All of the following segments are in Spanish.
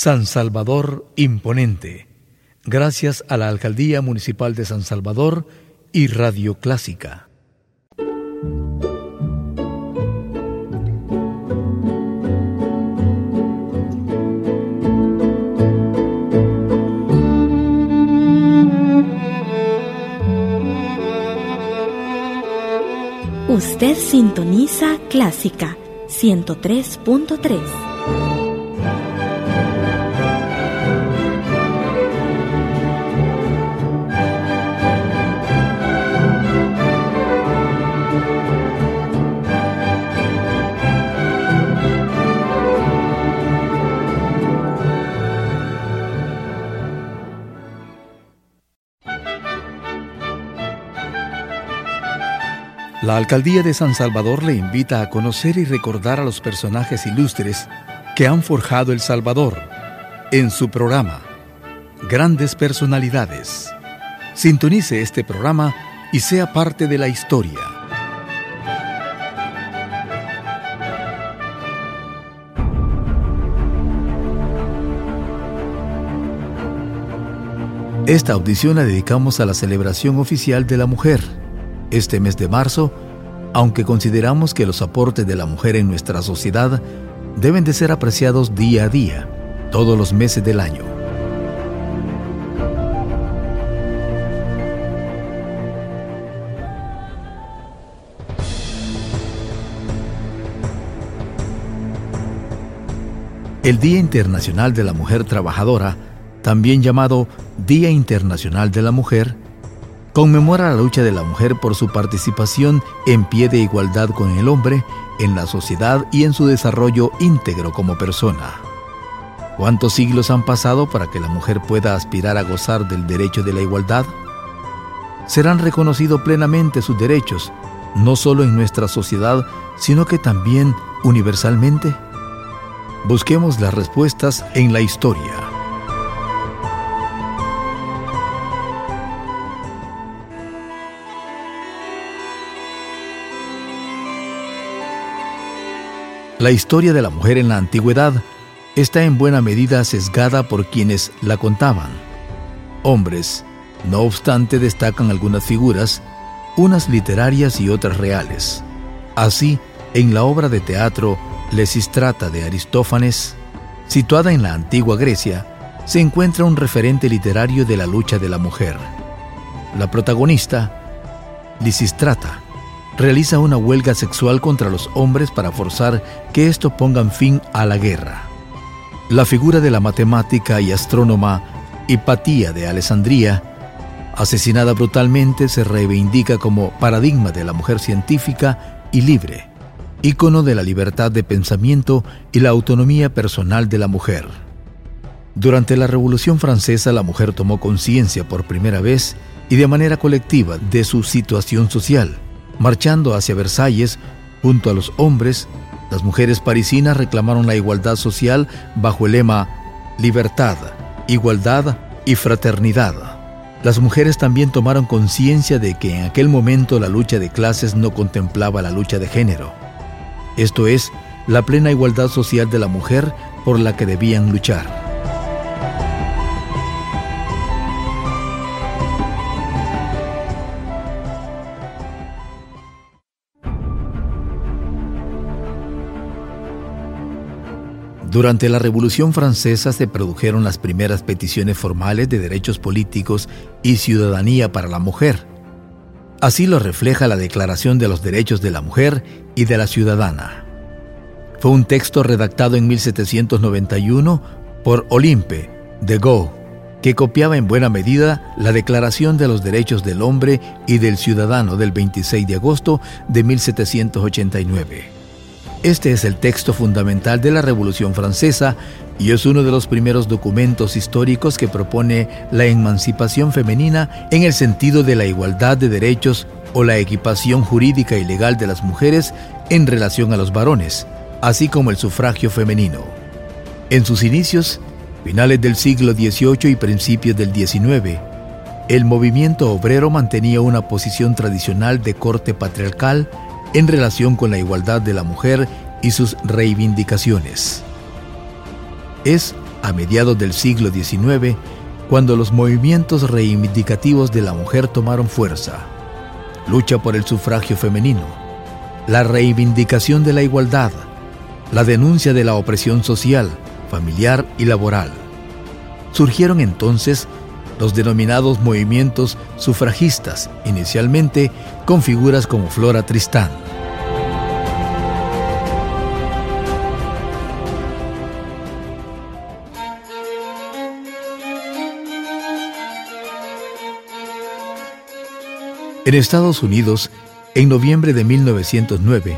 San Salvador Imponente. Gracias a la Alcaldía Municipal de San Salvador y Radio Clásica. Usted sintoniza Clásica 103.3. La alcaldía de San Salvador le invita a conocer y recordar a los personajes ilustres que han forjado El Salvador en su programa Grandes Personalidades. Sintonice este programa y sea parte de la historia. Esta audición la dedicamos a la celebración oficial de la mujer este mes de marzo, aunque consideramos que los aportes de la mujer en nuestra sociedad deben de ser apreciados día a día, todos los meses del año. El Día Internacional de la Mujer Trabajadora, también llamado Día Internacional de la Mujer, conmemora la lucha de la mujer por su participación en pie de igualdad con el hombre en la sociedad y en su desarrollo íntegro como persona. ¿Cuántos siglos han pasado para que la mujer pueda aspirar a gozar del derecho de la igualdad? ¿Serán reconocidos plenamente sus derechos, no solo en nuestra sociedad, sino que también universalmente? Busquemos las respuestas en la historia. La historia de la mujer en la antigüedad está en buena medida sesgada por quienes la contaban. Hombres, no obstante, destacan algunas figuras, unas literarias y otras reales. Así, en la obra de teatro Lesistrata de Aristófanes, situada en la antigua Grecia, se encuentra un referente literario de la lucha de la mujer. La protagonista, Lisistrata, realiza una huelga sexual contra los hombres para forzar que esto pongan fin a la guerra. La figura de la matemática y astrónoma Hipatía de Alessandría, asesinada brutalmente, se reivindica como paradigma de la mujer científica y libre, ícono de la libertad de pensamiento y la autonomía personal de la mujer. Durante la Revolución Francesa la mujer tomó conciencia por primera vez y de manera colectiva de su situación social Marchando hacia Versalles, junto a los hombres, las mujeres parisinas reclamaron la igualdad social bajo el lema libertad, igualdad y fraternidad. Las mujeres también tomaron conciencia de que en aquel momento la lucha de clases no contemplaba la lucha de género. Esto es, la plena igualdad social de la mujer por la que debían luchar. Durante la Revolución Francesa se produjeron las primeras peticiones formales de derechos políticos y ciudadanía para la mujer. Así lo refleja la Declaración de los Derechos de la Mujer y de la Ciudadana. Fue un texto redactado en 1791 por Olympe de Gaulle, que copiaba en buena medida la Declaración de los Derechos del Hombre y del Ciudadano del 26 de agosto de 1789. Este es el texto fundamental de la Revolución Francesa y es uno de los primeros documentos históricos que propone la emancipación femenina en el sentido de la igualdad de derechos o la equipación jurídica y legal de las mujeres en relación a los varones, así como el sufragio femenino. En sus inicios, finales del siglo XVIII y principios del XIX, el movimiento obrero mantenía una posición tradicional de corte patriarcal en relación con la igualdad de la mujer y sus reivindicaciones. Es a mediados del siglo XIX, cuando los movimientos reivindicativos de la mujer tomaron fuerza. Lucha por el sufragio femenino, la reivindicación de la igualdad, la denuncia de la opresión social, familiar y laboral. Surgieron entonces los denominados movimientos sufragistas, inicialmente con figuras como Flora Tristán. En Estados Unidos, en noviembre de 1909,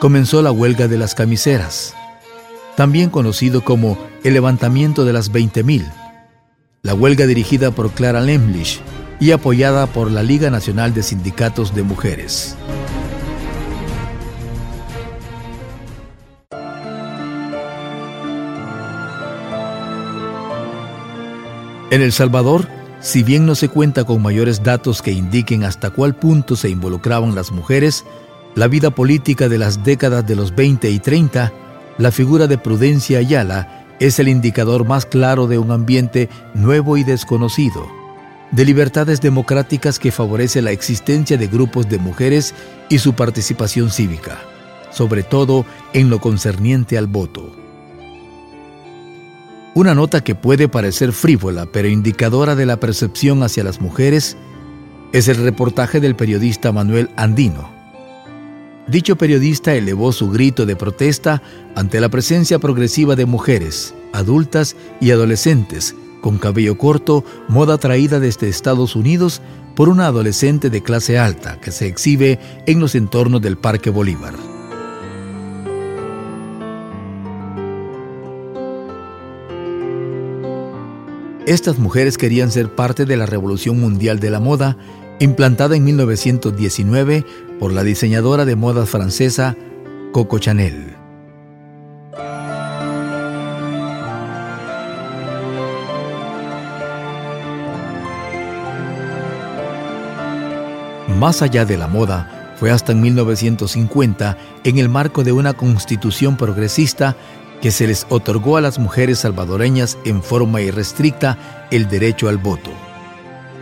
comenzó la huelga de las camiseras, también conocido como el levantamiento de las 20.000. La huelga dirigida por Clara Lemlich y apoyada por la Liga Nacional de Sindicatos de Mujeres. En El Salvador, si bien no se cuenta con mayores datos que indiquen hasta cuál punto se involucraban las mujeres, la vida política de las décadas de los 20 y 30, la figura de Prudencia Ayala es el indicador más claro de un ambiente nuevo y desconocido, de libertades democráticas que favorece la existencia de grupos de mujeres y su participación cívica, sobre todo en lo concerniente al voto. Una nota que puede parecer frívola, pero indicadora de la percepción hacia las mujeres, es el reportaje del periodista Manuel Andino. Dicho periodista elevó su grito de protesta ante la presencia progresiva de mujeres, adultas y adolescentes, con cabello corto, moda traída desde Estados Unidos por una adolescente de clase alta que se exhibe en los entornos del Parque Bolívar. Estas mujeres querían ser parte de la revolución mundial de la moda, implantada en 1919 por la diseñadora de moda francesa Coco Chanel. Más allá de la moda, fue hasta en 1950, en el marco de una constitución progresista, que se les otorgó a las mujeres salvadoreñas en forma irrestricta el derecho al voto.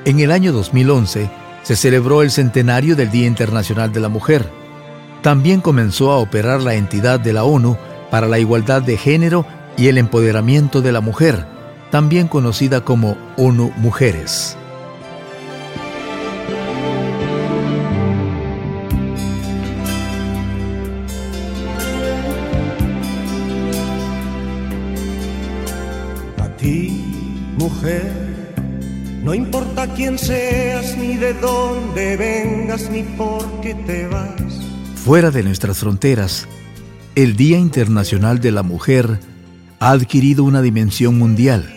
En el año 2011 se celebró el centenario del Día Internacional de la Mujer. También comenzó a operar la entidad de la ONU para la igualdad de género y el empoderamiento de la mujer, también conocida como ONU Mujeres. Quién seas, ni de dónde vengas, ni por qué te vas. Fuera de nuestras fronteras, el Día Internacional de la Mujer ha adquirido una dimensión mundial.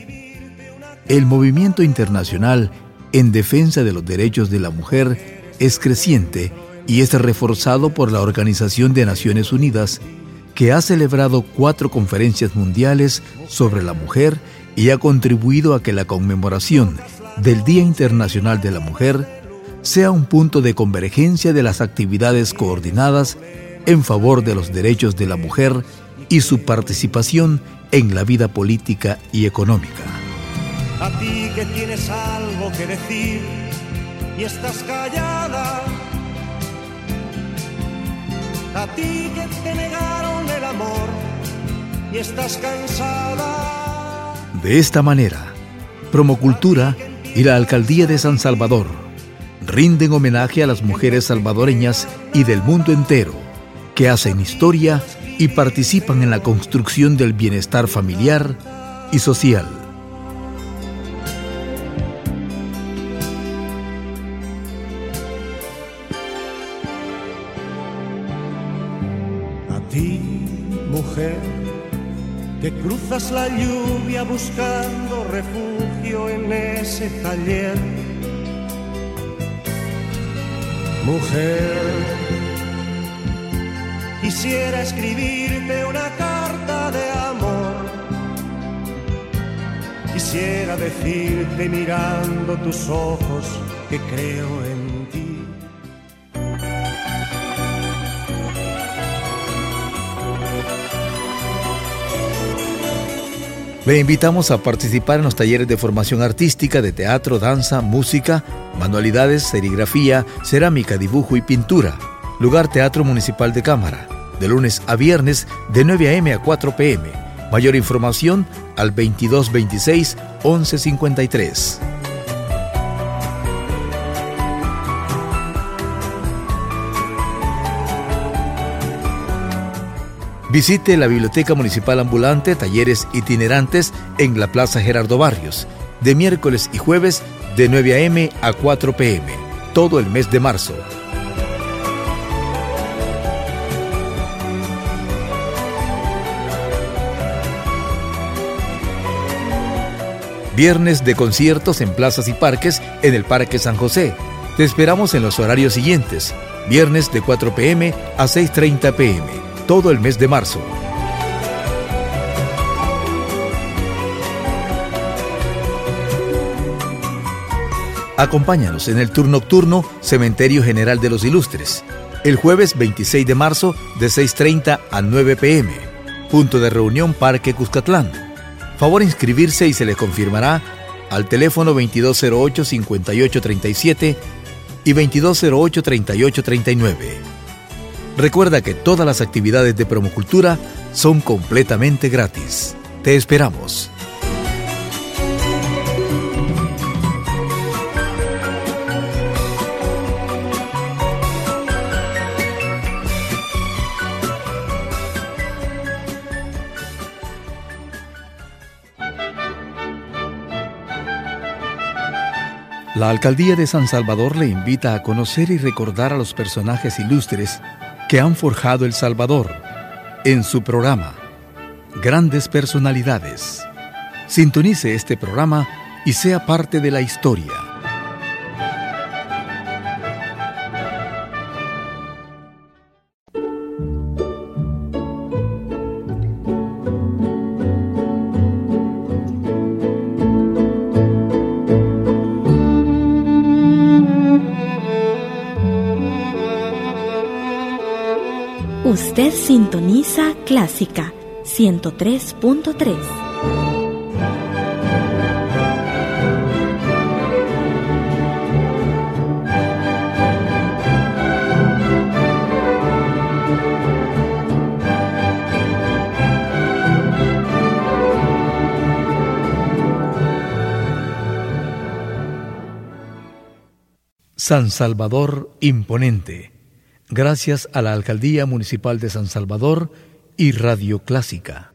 El movimiento internacional en defensa de los derechos de la mujer es creciente y es reforzado por la Organización de Naciones Unidas, que ha celebrado cuatro conferencias mundiales sobre la mujer y ha contribuido a que la conmemoración del Día Internacional de la Mujer sea un punto de convergencia de las actividades coordinadas en favor de los derechos de la mujer y su participación en la vida política y económica. A ti que tienes algo que decir y estás callada. A ti que te negaron el amor y estás cansada. De esta manera, Promocultura y la Alcaldía de San Salvador rinden homenaje a las mujeres salvadoreñas y del mundo entero que hacen historia y participan en la construcción del bienestar familiar y social. A ti, mujer que cruzas la lluvia buscando refugio en ese taller. Mujer, quisiera escribirte una carta de amor. Quisiera decirte mirando tus ojos que creo en Le invitamos a participar en los talleres de formación artística de teatro, danza, música, manualidades, serigrafía, cerámica, dibujo y pintura. Lugar Teatro Municipal de Cámara, de lunes a viernes de 9 a.m. a 4 p.m. Mayor información al 2226 1153. Visite la Biblioteca Municipal Ambulante, talleres itinerantes en la Plaza Gerardo Barrios, de miércoles y jueves de 9 a.m. a 4 p.m., todo el mes de marzo. Viernes de conciertos en plazas y parques en el Parque San José. Te esperamos en los horarios siguientes. Viernes de 4 pm a 6.30 pm todo el mes de marzo. Acompáñanos en el tour nocturno Cementerio General de los Ilustres, el jueves 26 de marzo de 6.30 a 9 pm. Punto de reunión Parque Cuscatlán. Favor inscribirse y se le confirmará al teléfono 2208-5837 y 2208-3839. Recuerda que todas las actividades de promocultura son completamente gratis. Te esperamos. La Alcaldía de San Salvador le invita a conocer y recordar a los personajes ilustres que han forjado El Salvador en su programa Grandes Personalidades. Sintonice este programa y sea parte de la historia. Sintoniza Clásica 103.3. San Salvador Imponente gracias a la Alcaldía Municipal de San Salvador y Radio Clásica.